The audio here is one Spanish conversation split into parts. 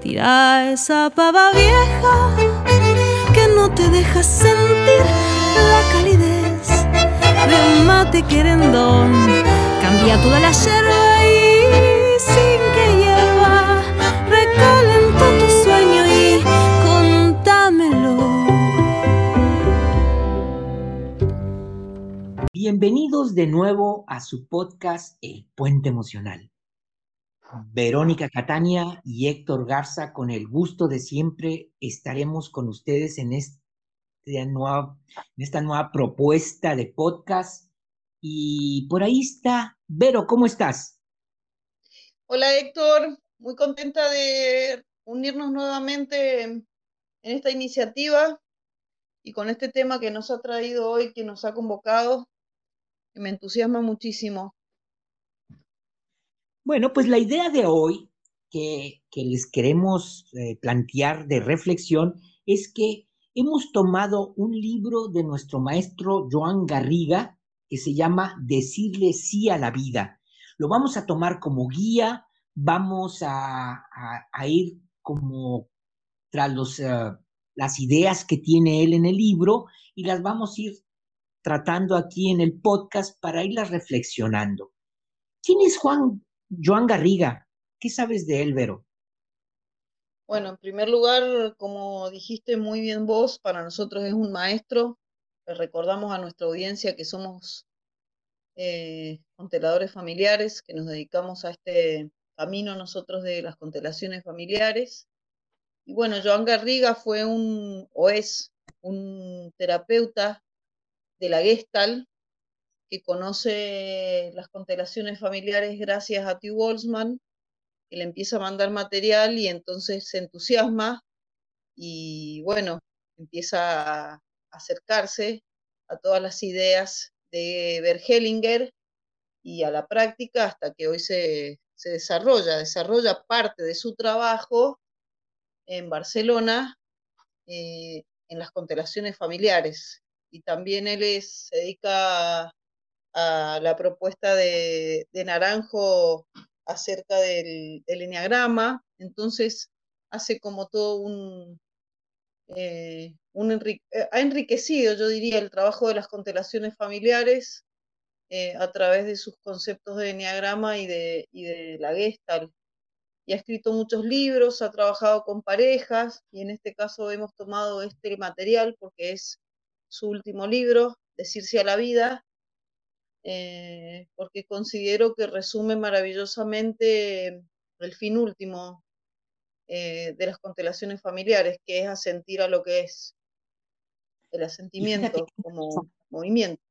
Tira esa pava vieja que no te deja sentir la calidez de un mate querendón. Cambia toda la yerba y sin que hierva, recalenta tu sueño y contámelo. Bienvenidos de nuevo a su podcast El Puente Emocional. Verónica Catania y Héctor Garza, con el gusto de siempre, estaremos con ustedes en, este nueva, esta nueva propuesta de podcast. Y por ahí está, Vero, ¿cómo estás? Hola Héctor, muy contenta de unirnos nuevamente en esta iniciativa y con este tema que nos ha traído hoy, que nos ha convocado, que me entusiasma muchísimo. Bueno, pues la idea de hoy que, les queremos eh, plantear de reflexión es que hemos tomado un libro de nuestro maestro Joan Garriga que se llama Decirle sí a la vida. Lo vamos a tomar como guía, vamos a, ir como tras los, eh, las ideas que tiene él en el libro y las vamos a ir tratando aquí en el podcast para irlas reflexionando. ¿Quién es Juan Joan Garriga, ¿qué sabes de él, Vero? Bueno, en primer lugar, como dijiste muy bien vos, para nosotros es un maestro. recordamos a nuestra audiencia que somos eh, consteladores familiares, que nos dedicamos a este camino nosotros de las constelaciones familiares. Y bueno, Joan Garriga fue un, o es, un terapeuta de la Gestalt, que conoce las constelaciones familiares gracias a T. Walsman, que le empieza a mandar material y entonces se entusiasma y bueno, empieza a acercarse a todas las ideas de Bergelinger y a la práctica hasta que hoy se, desarrolla, desarrolla parte de su trabajo en Barcelona eh, en las constelaciones familiares. Y también él se dedica a la propuesta de, Naranjo acerca del, enneagrama, entonces hace como todo un, eh, eh, ha enriquecido, yo diría, el trabajo de las constelaciones familiares eh, a través de sus conceptos de enneagrama y de, y de la Gestalt. Y ha escrito muchos libros, ha trabajado con parejas, y en este caso hemos tomado este material porque es su último libro, Decirse a la vida, eh, porque considero que resume maravillosamente el fin último eh, de las constelaciones familiares, que es asentir a lo que es el asentimiento como movimiento.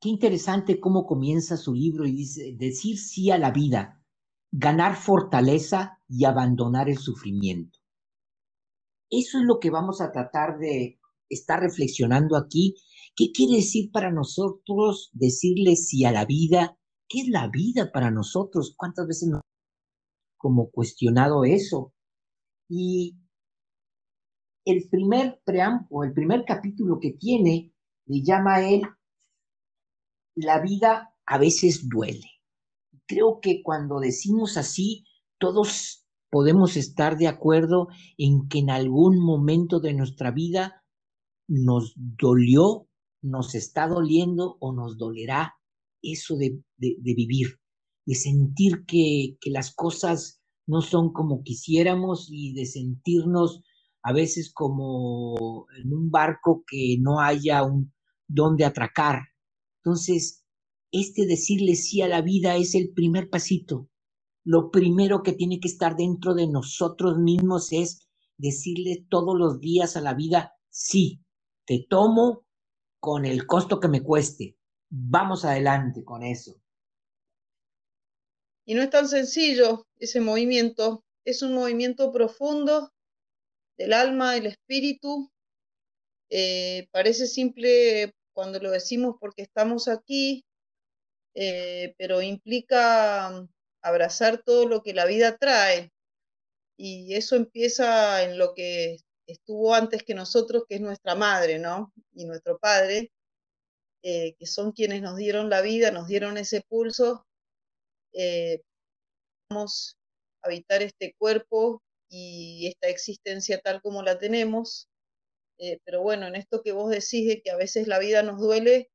Qué interesante cómo comienza su libro y dice, decir sí a la vida, ganar fortaleza y abandonar el sufrimiento. Eso es lo que vamos a tratar de estar reflexionando aquí ¿Qué quiere decir para nosotros decirle sí a la vida? ¿Qué es la vida para nosotros? ¿Cuántas veces nos como cuestionado eso? Y el primer preámbulo, el primer capítulo que tiene, le llama a él La vida a veces duele. Creo que cuando decimos así, todos podemos estar de acuerdo en que en algún momento de nuestra vida nos dolió nos está doliendo o nos dolerá eso de, vivir, de sentir que, que, las cosas no son como quisiéramos y de sentirnos a veces como en un barco que no haya un donde atracar. Entonces, este decirle sí a la vida es el primer pasito. Lo primero que tiene que estar dentro de nosotros mismos es decirle todos los días a la vida, sí, te tomo con el costo que me cueste. Vamos adelante con eso. Y no es tan sencillo ese movimiento, es un movimiento profundo del alma, del espíritu. Eh, parece simple cuando lo decimos porque estamos aquí, eh, pero implica abrazar todo lo que la vida trae. Y eso empieza en lo que estuvo antes que nosotros, que es nuestra madre, ¿no? Y nuestro padre, eh, que son quienes nos dieron la vida, nos dieron ese pulso. Eh, vamos a habitar este cuerpo y esta existencia tal como la tenemos. Eh, pero bueno, en esto que vos decís de que a veces la vida nos duele,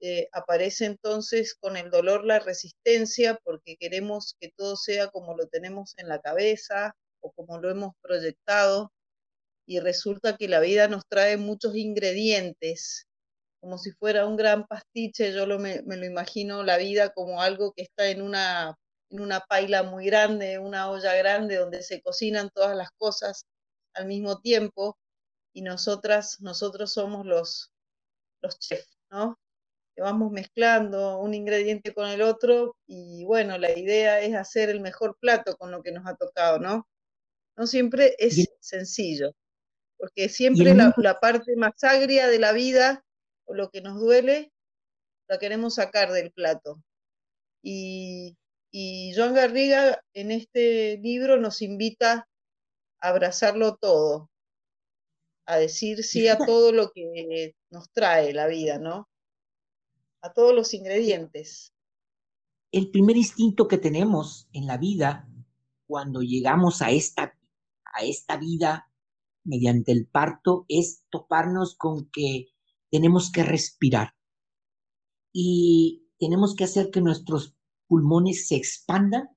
eh, aparece entonces con el dolor la resistencia porque queremos que todo sea como lo tenemos en la cabeza o como lo hemos proyectado y resulta que la vida nos trae muchos ingredientes, como si fuera un gran pastiche, yo lo, me, lo imagino la vida como algo que está en una, en una paila muy grande, una olla grande donde se cocinan todas las cosas al mismo tiempo y nosotras, nosotros somos los, los chefs, ¿no? que vamos mezclando un ingrediente con el otro y bueno, la idea es hacer el mejor plato con lo que nos ha tocado, ¿no? No siempre es sencillo, porque siempre la, la, parte más agria de la vida o lo que nos duele, la queremos sacar del plato. Y, y Joan Garriga en este libro nos invita a abrazarlo todo, a decir sí a todo lo que nos trae la vida, ¿no? a todos los ingredientes. El primer instinto que tenemos en la vida cuando llegamos a esta, a esta vida mediante el parto es toparnos con que tenemos que respirar y tenemos que hacer que nuestros pulmones se expandan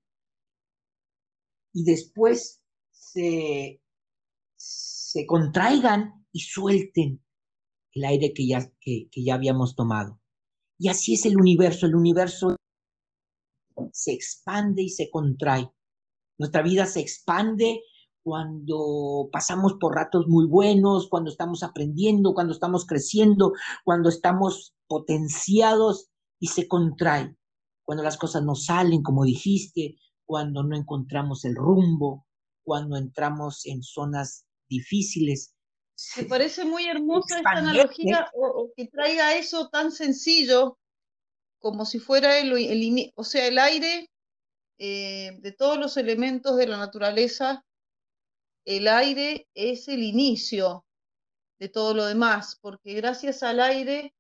y después se, se contraigan y suelten el aire que ya, que ya habíamos tomado. Y así es el universo. El universo se expande y se contrae. Nuestra vida se expande cuando pasamos por ratos muy buenos, cuando estamos aprendiendo, cuando estamos creciendo, cuando estamos potenciados y se contrae. Cuando las cosas no salen como dijiste, cuando no encontramos el rumbo, cuando entramos en zonas difíciles, me parece muy hermosa esta analogía o, que traiga eso tan sencillo como si fuera el, o sea, el aire eh, de todos los elementos de la naturaleza, el aire es el inicio de todo lo demás, porque gracias al aire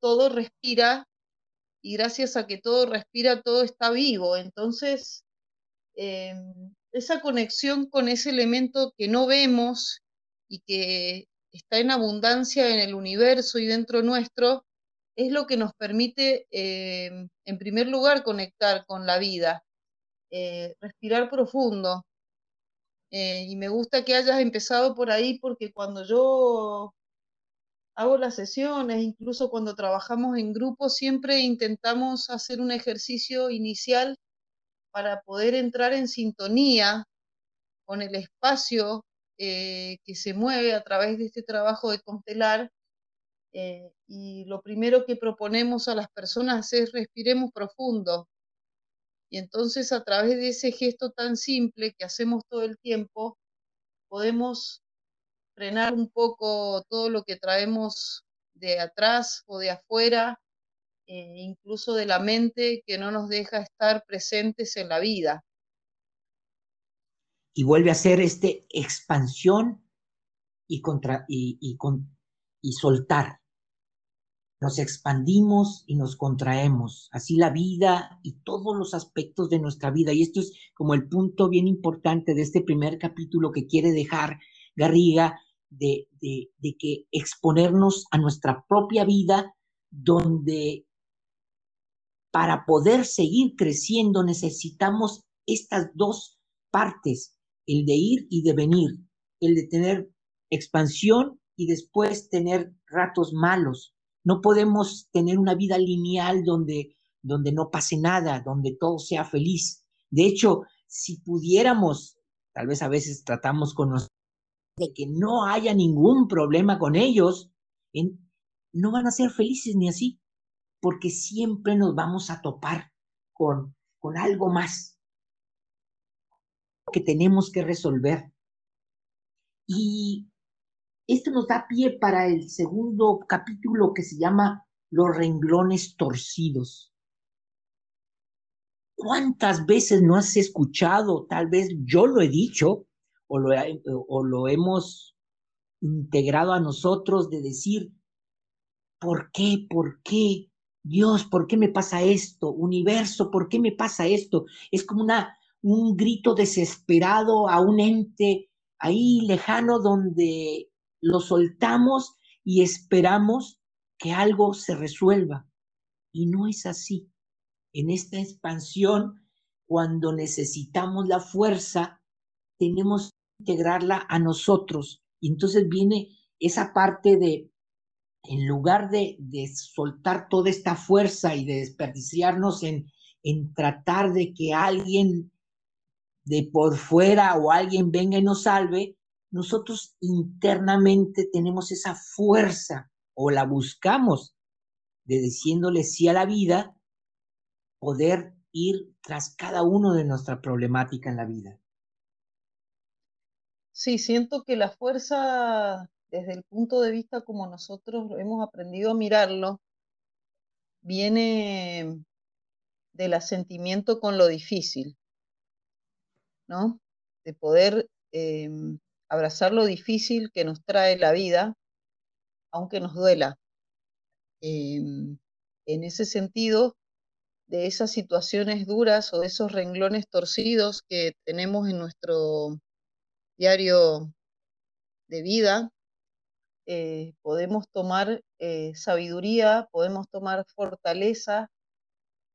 todo respira y gracias a que todo respira todo está vivo. Entonces, em, esa conexión con ese elemento que no vemos y que está en abundancia en el universo y dentro nuestro, es lo que nos permite, eh, en primer lugar, conectar con la vida, eh, respirar profundo. Eh, y me gusta que hayas empezado por ahí porque cuando yo hago las sesiones, incluso cuando trabajamos en grupo, siempre intentamos hacer un ejercicio inicial para poder entrar en sintonía con el espacio eh, que se mueve a través de este trabajo de constelar. Eh, y lo primero que proponemos a las personas es respiremos profundo. Y entonces a través de ese gesto tan simple que hacemos todo el tiempo, podemos frenar un poco todo lo que traemos de atrás o de afuera, eh, incluso de la mente que no nos deja estar presentes en la vida y vuelve a ser este expansión y, contra, y, con, y soltar. Nos expandimos y nos contraemos. Así la vida y todos los aspectos de nuestra vida. Y esto es como el punto bien importante de este primer capítulo que quiere dejar Garriga de, de, que exponernos a nuestra propia vida donde para poder seguir creciendo necesitamos estas dos partes el de ir y de venir, el de tener expansión y después tener ratos malos. No podemos tener una vida lineal donde, donde no pase nada, donde todo sea feliz. De hecho, si pudiéramos, tal vez a veces tratamos con nosotros de que no haya ningún problema con ellos, no van a ser felices ni así, porque siempre nos vamos a topar con, con algo más que tenemos que resolver. Y esto nos da pie para el segundo capítulo que se llama Los renglones torcidos. ¿Cuántas veces no has escuchado? Tal vez yo lo he dicho o lo, o lo hemos integrado a nosotros de decir, ¿por qué? ¿Por qué? Dios, ¿por qué me pasa esto? Universo, ¿por qué me pasa esto? Es como una un grito desesperado a un ente ahí lejano donde lo soltamos y esperamos que algo se resuelva. Y no es así. En esta expansión, cuando necesitamos la fuerza, tenemos que integrarla a nosotros. Y entonces viene esa parte de, en lugar de, de soltar toda esta fuerza y de desperdiciarnos en, en tratar de que alguien de por fuera o alguien venga y nos salve, nosotros internamente tenemos esa fuerza o la buscamos de diciéndole sí a la vida, poder ir tras cada uno de nuestra problemática en la vida. Sí, siento que la fuerza, desde el punto de vista como nosotros hemos aprendido a mirarlo, viene del asentimiento con lo difícil, ¿no? De poder em, abrazar lo difícil que nos trae la vida, aunque nos duela. Em, en ese sentido, de esas situaciones duras o de esos renglones torcidos que tenemos en nuestro diario de vida, eh, podemos tomar eh, sabiduría, podemos tomar fortaleza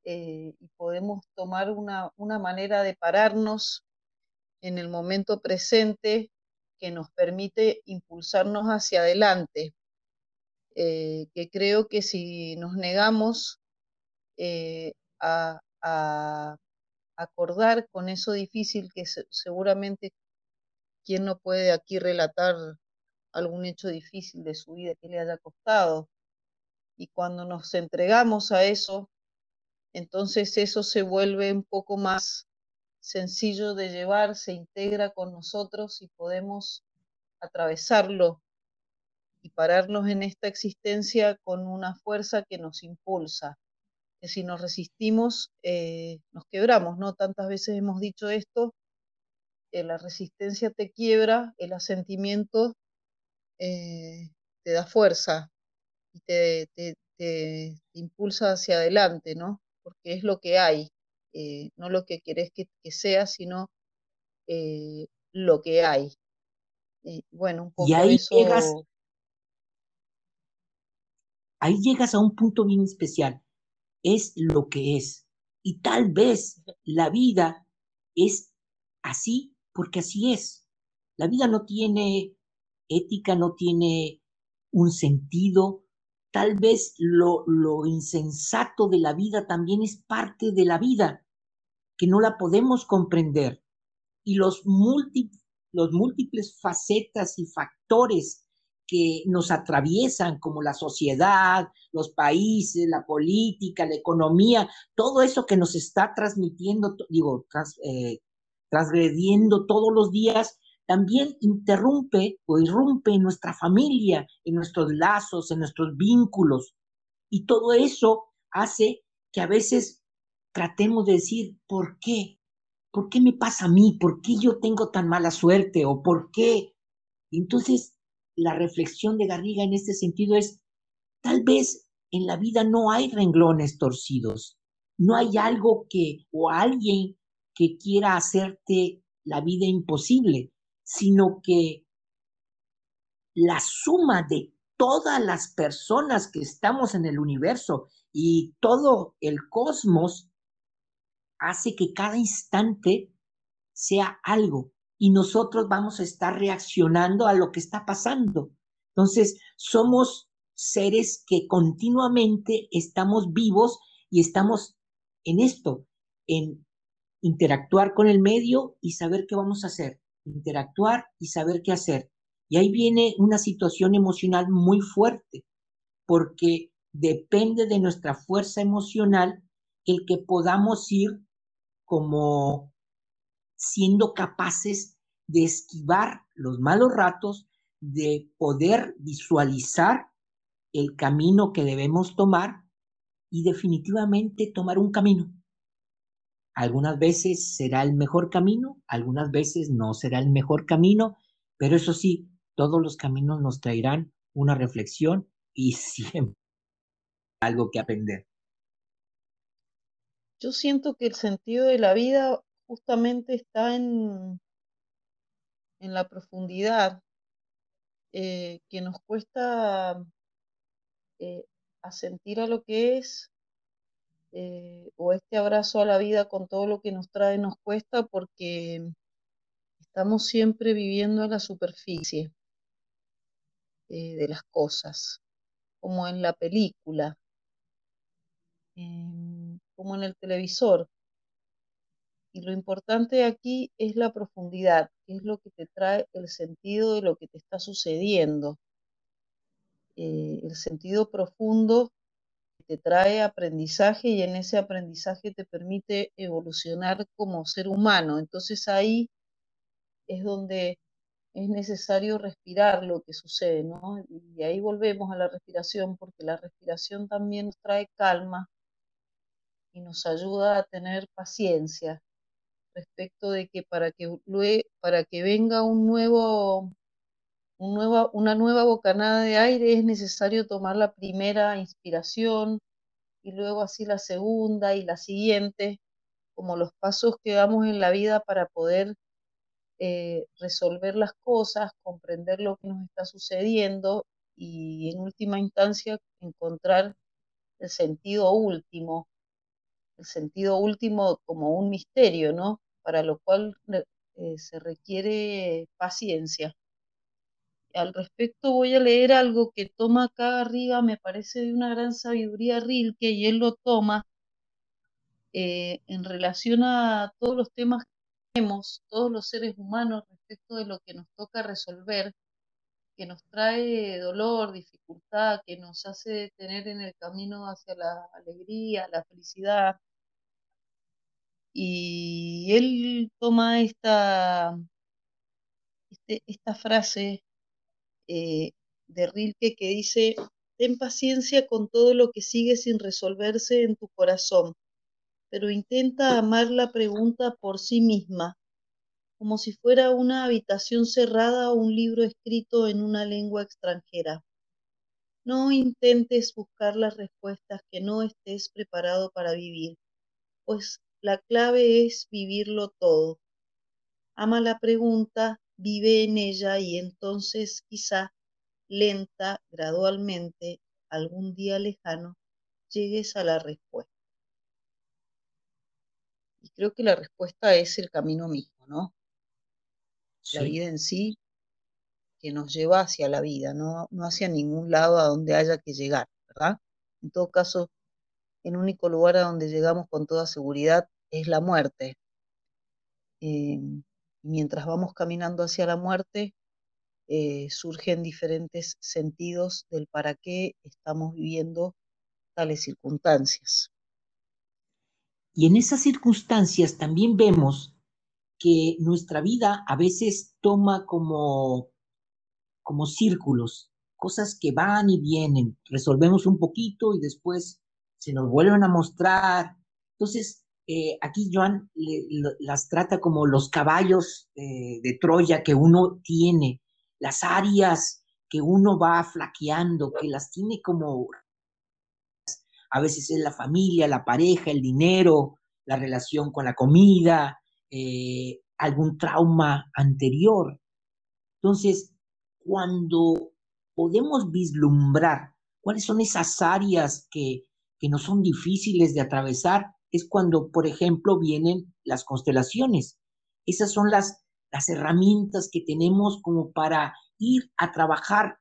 eh, y podemos tomar una, una manera de pararnos en el momento presente que nos permite impulsarnos hacia adelante, eh, que creo que si nos negamos eh, a, acordar con eso difícil que seguramente quien no puede aquí relatar algún hecho difícil de su vida que le haya costado. Y cuando nos entregamos a eso, entonces eso se vuelve un poco más sencillo de llevar, se integra con nosotros y podemos atravesarlo y pararnos en esta existencia con una fuerza que nos impulsa. Que si nos resistimos, eh, nos quebramos, ¿no? Tantas veces hemos dicho esto, eh, la resistencia te quiebra, el asentimiento eh, te da fuerza y te, te impulsa hacia adelante, ¿no? Porque es lo que hay. Eh, no lo que querés que, sea, sino eh, lo que hay. Bueno, un poco y ahí eso... Llegas, ahí llegas a un punto bien especial. Es lo que es. Y tal vez la vida es así porque así es. La vida no tiene ética, no tiene un sentido. Tal vez lo, lo insensato de la vida también es parte de la vida que no la podemos comprender y los, los múltiples facetas y factores que nos atraviesan, como la sociedad, los países, la política, la economía, todo eso que nos está transmitiendo, digo, eh, transgrediendo todos los días, también interrumpe o irrumpe en nuestra familia, en nuestros lazos, en nuestros vínculos. Y todo eso hace que a veces tratemos de decir, ¿por qué? ¿Por qué me pasa a mí? ¿Por qué yo tengo tan mala suerte? ¿O por qué? Entonces, la reflexión de Garriga en este sentido es, tal vez en la vida no hay renglones torcidos, no hay algo que o alguien que quiera hacerte la vida imposible, sino que la suma de todas las personas que estamos en el universo y todo el cosmos hace que cada instante sea algo y nosotros vamos a estar reaccionando a lo que está pasando. Entonces, somos seres que continuamente estamos vivos y estamos en esto, en interactuar con el medio y saber qué vamos a hacer, interactuar y saber qué hacer. Y ahí viene una situación emocional muy fuerte, porque depende de nuestra fuerza emocional el que podamos ir como siendo capaces de esquivar los malos ratos, de poder visualizar el camino que debemos tomar y definitivamente tomar un camino. Algunas veces será el mejor camino, algunas veces no será el mejor camino, pero eso sí, todos los caminos nos traerán una reflexión y siempre algo que aprender. Yo siento que el sentido de la vida justamente está en, en la profundidad eh, que nos cuesta eh, asentir a lo que es, eh, o este abrazo a la vida con todo lo que nos trae nos cuesta porque estamos siempre viviendo en la superficie de las cosas, como en la película, em, como en el televisor. Y lo importante aquí es la profundidad, que es lo que te trae el sentido de lo que te está sucediendo. Eh, el sentido profundo te trae aprendizaje y en ese aprendizaje te permite evolucionar como ser humano. Entonces ahí es donde es necesario respirar lo que sucede, ¿no? Y ahí volvemos a la respiración, porque la respiración también nos trae calma y nos ayuda a tener paciencia respecto de que para que, para que venga un nuevo, un una nueva bocanada de aire es necesario tomar la primera inspiración y luego así la segunda y la siguiente, como los pasos que damos en la vida para poder eh, resolver las cosas, comprender lo que nos está sucediendo y en última instancia encontrar el sentido último, el sentido último como un misterio, ¿no? Para lo cual eh, se requiere paciencia. Al respecto voy a leer algo que toma acá arriba, me parece de una gran sabiduría Rilke, y él lo toma eh, en relación a todos los temas que tenemos, todos los seres humanos, respecto de lo que nos toca resolver, que nos trae dolor, dificultad, que nos hace tener en el camino hacia la alegría, la felicidad, y él toma esta, este, esta frase eh, de Rilke que dice, ten paciencia con todo lo que sigue sin resolverse en tu corazón, pero intenta amar la pregunta por sí misma, como si fuera una habitación cerrada o un libro escrito en una lengua extranjera. No intentes buscar las respuestas que no estés preparado para vivir, pues la clave es vivirlo todo. Ama la pregunta, vive en ella y entonces quizá lenta, gradualmente, algún día lejano, llegues a la respuesta. Y creo que la respuesta es el camino mismo, ¿no? La vida en sí que nos lleva hacia la vida, no, no hacia ningún lado a donde haya que llegar, ¿verdad? En todo caso, el único lugar a donde llegamos con toda seguridad es la muerte. Eh, mientras vamos caminando hacia la muerte, eh, surgen diferentes sentidos del para qué estamos viviendo tales circunstancias. Y en esas circunstancias también vemos que nuestra vida a veces toma como, como círculos, cosas que van y vienen, resolvemos un poquito y después se nos vuelven a mostrar. Entonces, eh, aquí Joan las trata como los caballos eh, de Troya que uno tiene, las áreas que uno va flaqueando, que las tiene como a veces es la familia, la pareja, el dinero, la relación con la comida, eh, algún trauma anterior. Entonces, cuando podemos vislumbrar cuáles son esas áreas que, que no son difíciles de atravesar, es cuando, por ejemplo, vienen las constelaciones. Esas son las, las herramientas que tenemos como para ir a trabajar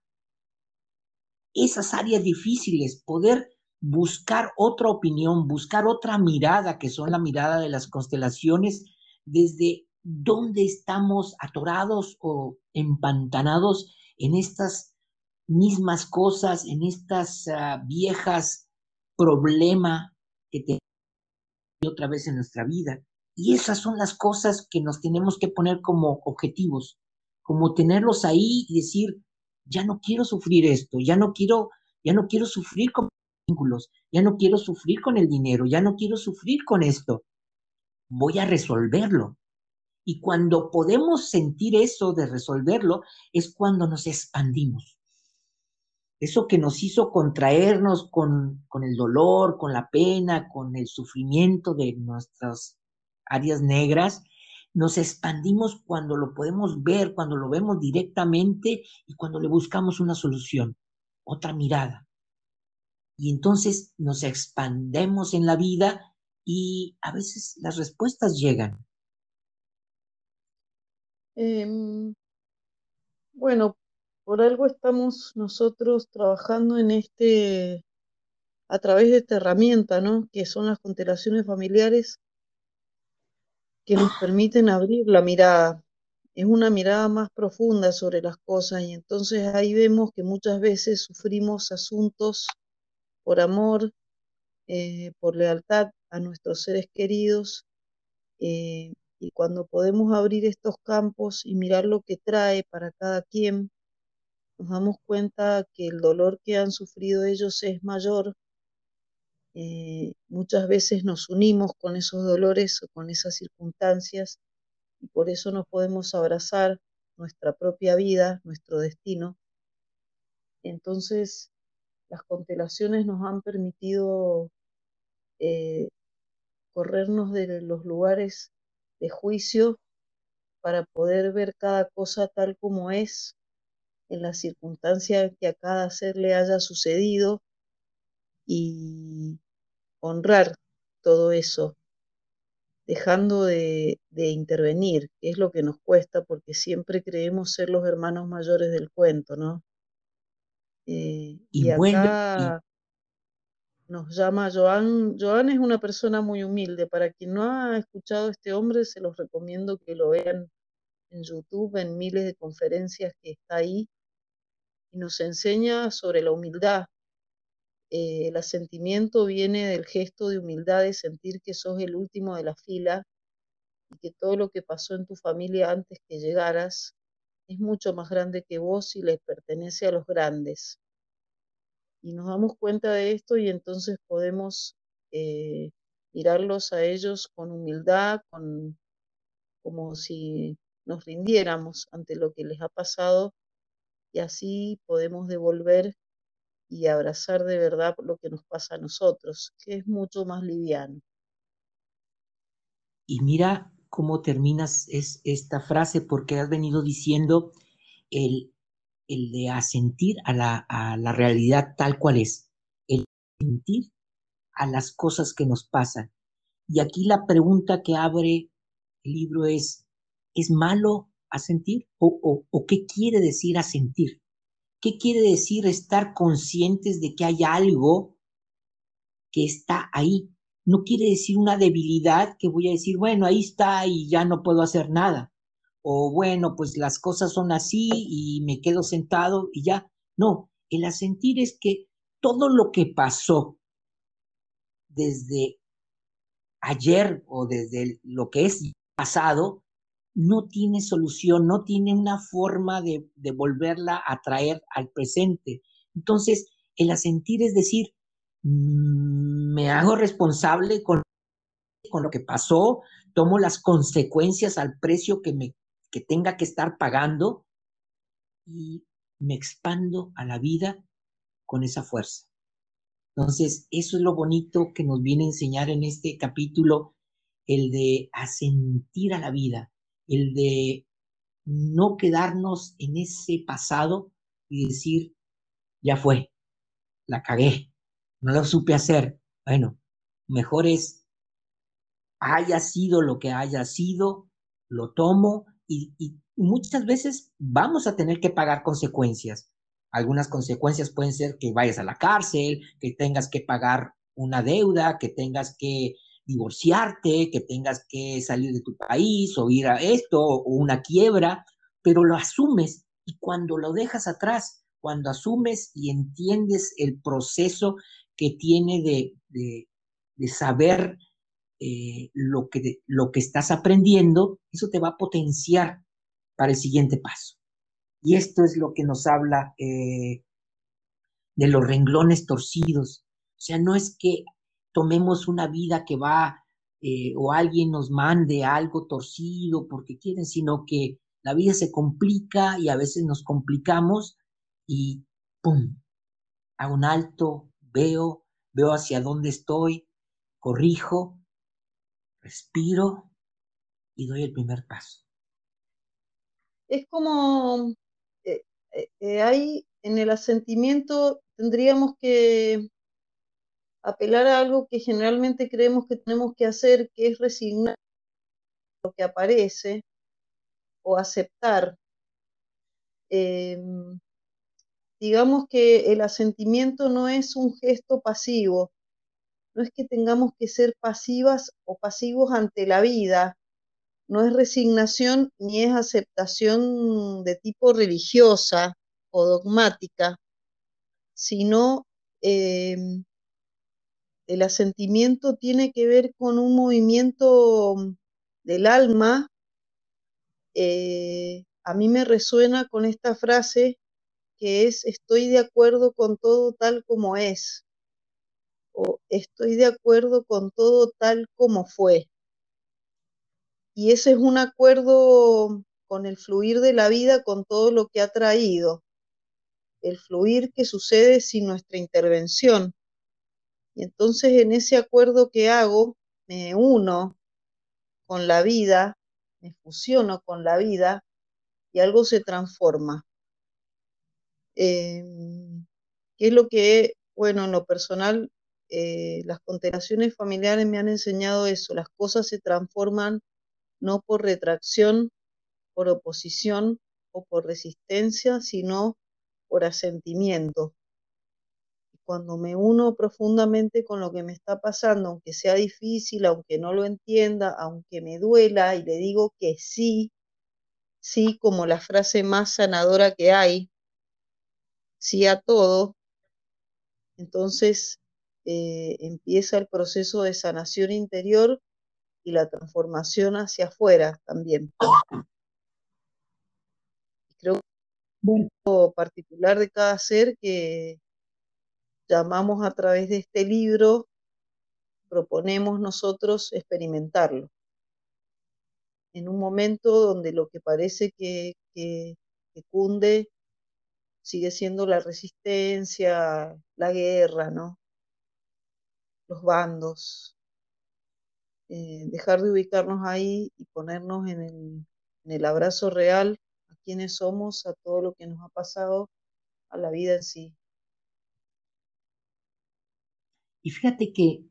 esas áreas difíciles, poder buscar otra opinión, buscar otra mirada, que son la mirada de las constelaciones, desde dónde estamos atorados o empantanados en estas mismas cosas, en estas ah, viejas problemas que tenemos otra vez en nuestra vida. Y esas son las cosas que nos tenemos que poner como objetivos, como tenerlos ahí y decir, ya no quiero sufrir esto, ya no quiero, ya no quiero sufrir con vínculos, ya no quiero sufrir con el dinero, ya no quiero sufrir con esto. Voy a resolverlo. Y cuando podemos sentir eso de resolverlo, es cuando nos expandimos eso que nos hizo contraernos con, con, el dolor, con la pena, con el sufrimiento de nuestras áreas negras, nos expandimos cuando lo podemos ver, cuando lo vemos directamente y cuando le buscamos una solución, otra mirada. Y entonces nos expandemos en la vida y a veces las respuestas llegan. Em, bueno, por algo estamos nosotros trabajando en este, a través de esta herramienta, ¿no? Que son las constelaciones familiares que nos permiten abrir la mirada. Es una mirada más profunda sobre las cosas y entonces ahí vemos que muchas veces sufrimos asuntos por amor, eh, por lealtad a nuestros seres queridos eh, y cuando podemos abrir estos campos y mirar lo que trae para cada quien, nos damos cuenta que el dolor que han sufrido ellos es mayor. Eh, muchas veces nos unimos con esos dolores o con esas circunstancias y por eso nos podemos abrazar nuestra propia vida, nuestro destino. Entonces, las constelaciones nos han permitido eh, corrernos de los lugares de juicio para poder ver cada cosa tal como es, en la circunstancia que a cada ser le haya sucedido y honrar todo eso, dejando de, intervenir, que es lo que nos cuesta porque siempre creemos ser los hermanos mayores del cuento, ¿no? Eh, y, acá nos llama Joan. Joan es una persona muy humilde. Para quien no ha escuchado a este hombre, se los recomiendo que lo vean en YouTube, en miles de conferencias que está ahí y nos enseña sobre la humildad. Eh, el asentimiento viene del gesto de humildad de sentir que sos el último de la fila y que todo lo que pasó en tu familia antes que llegaras es mucho más grande que vos y le pertenece a los grandes. Y nos damos cuenta de esto y entonces podemos eh, mirarlos a ellos con humildad, con, como si nos rindiéramos ante lo que les ha pasado y así podemos devolver y abrazar de verdad lo que nos pasa a nosotros, que es mucho más liviano. Y mira cómo terminas es, esta frase, porque has venido diciendo el, el de asentir a la, a la realidad tal cual es, el sentir a las cosas que nos pasan. Y aquí la pregunta que abre el libro es, ¿es malo sentir o, o, qué quiere decir asentir? ¿Qué quiere decir estar conscientes de que hay algo que está ahí? No quiere decir una debilidad que voy a decir, bueno, ahí está y ya no puedo hacer nada. O bueno, pues las cosas son así y me quedo sentado y ya. No, el asentir es que todo lo que pasó desde ayer o desde lo que es pasado no tiene solución, no tiene una forma de, volverla a traer al presente. Entonces, el asentir es decir, mm, me hago responsable con, con lo que pasó, tomo las consecuencias al precio que, me, que tenga que estar pagando y me expando a la vida con esa fuerza. Entonces, eso es lo bonito que nos viene a enseñar en este capítulo, el de asentir a la vida, el de no quedarnos en ese pasado y decir, ya fue, la cagué, no lo supe hacer. Bueno, mejor es, haya sido lo que haya sido, lo tomo y, muchas veces vamos a tener que pagar consecuencias. Algunas consecuencias pueden ser que vayas a la cárcel, que tengas que pagar una deuda, que tengas que divorciarte, que tengas que salir de tu país o ir a esto o una quiebra, pero lo asumes y cuando lo dejas atrás, cuando asumes y entiendes el proceso que tiene de, de, saber eh, lo, que, lo que estás aprendiendo, eso te va a potenciar para el siguiente paso. Y esto es lo que nos habla eh, de los renglones torcidos. O sea, no es que tomemos una vida que va eh, o alguien nos mande algo torcido porque quieren, sino que la vida se complica y a veces nos complicamos y ¡pum! A un alto, veo, veo hacia dónde estoy, corrijo, respiro y doy el primer paso. Es como, eh, eh, eh, ahí en el asentimiento tendríamos que apelar a algo que generalmente creemos que tenemos que hacer, que es resignar lo que aparece o aceptar. Em, digamos que el asentimiento no es un gesto pasivo, no es que tengamos que ser pasivas o pasivos ante la vida, no es resignación ni es aceptación de tipo religiosa o dogmática, sino em, el asentimiento tiene que ver con un movimiento del alma. Eh, a mí me resuena con esta frase que es estoy de acuerdo con todo tal como es o estoy de acuerdo con todo tal como fue. Y ese es un acuerdo con el fluir de la vida, con todo lo que ha traído, el fluir que sucede sin nuestra intervención. Y entonces en ese acuerdo que hago, me uno con la vida, me fusiono con la vida y algo se transforma. Em, ¿Qué es lo que, bueno, en lo personal, eh, las constelaciones familiares me han enseñado eso, las cosas se transforman no por retracción, por oposición o por resistencia, sino por asentimiento. Cuando me uno profundamente con lo que me está pasando, aunque sea difícil, aunque no lo entienda, aunque me duela, y le digo que sí, sí como la frase más sanadora que hay, sí a todo, entonces eh, empieza el proceso de sanación interior y la transformación hacia afuera también. Creo que lo particular de cada ser que llamamos a través de este libro, proponemos nosotros experimentarlo. En un momento donde lo que parece que, que, que cunde sigue siendo la resistencia, la guerra, ¿no? Los bandos. Eh, dejar de ubicarnos ahí y ponernos en el, abrazo real a quienes somos, a todo lo que nos ha pasado, a la vida en sí. Y fíjate que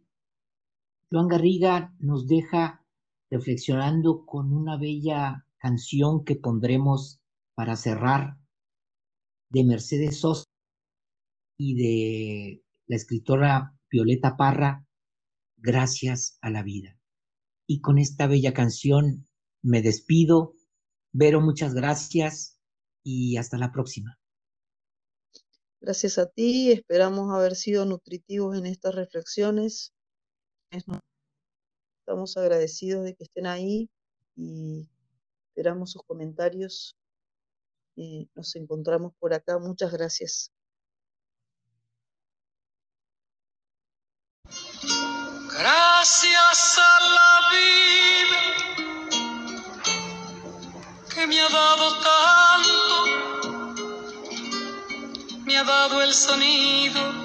Joan Garriga nos deja reflexionando con una bella canción que pondremos para cerrar de Mercedes Sosa y de la escritora Violeta Parra, Gracias a la vida. Y con esta bella canción me despido. Vero, muchas gracias y hasta la próxima. Gracias a ti, esperamos haber sido nutritivos en estas reflexiones. Estamos agradecidos de que estén ahí y esperamos sus comentarios y nos encontramos por acá. Muchas gracias. Gracias a la vida que me ha dado tanto, me ha dado el sonido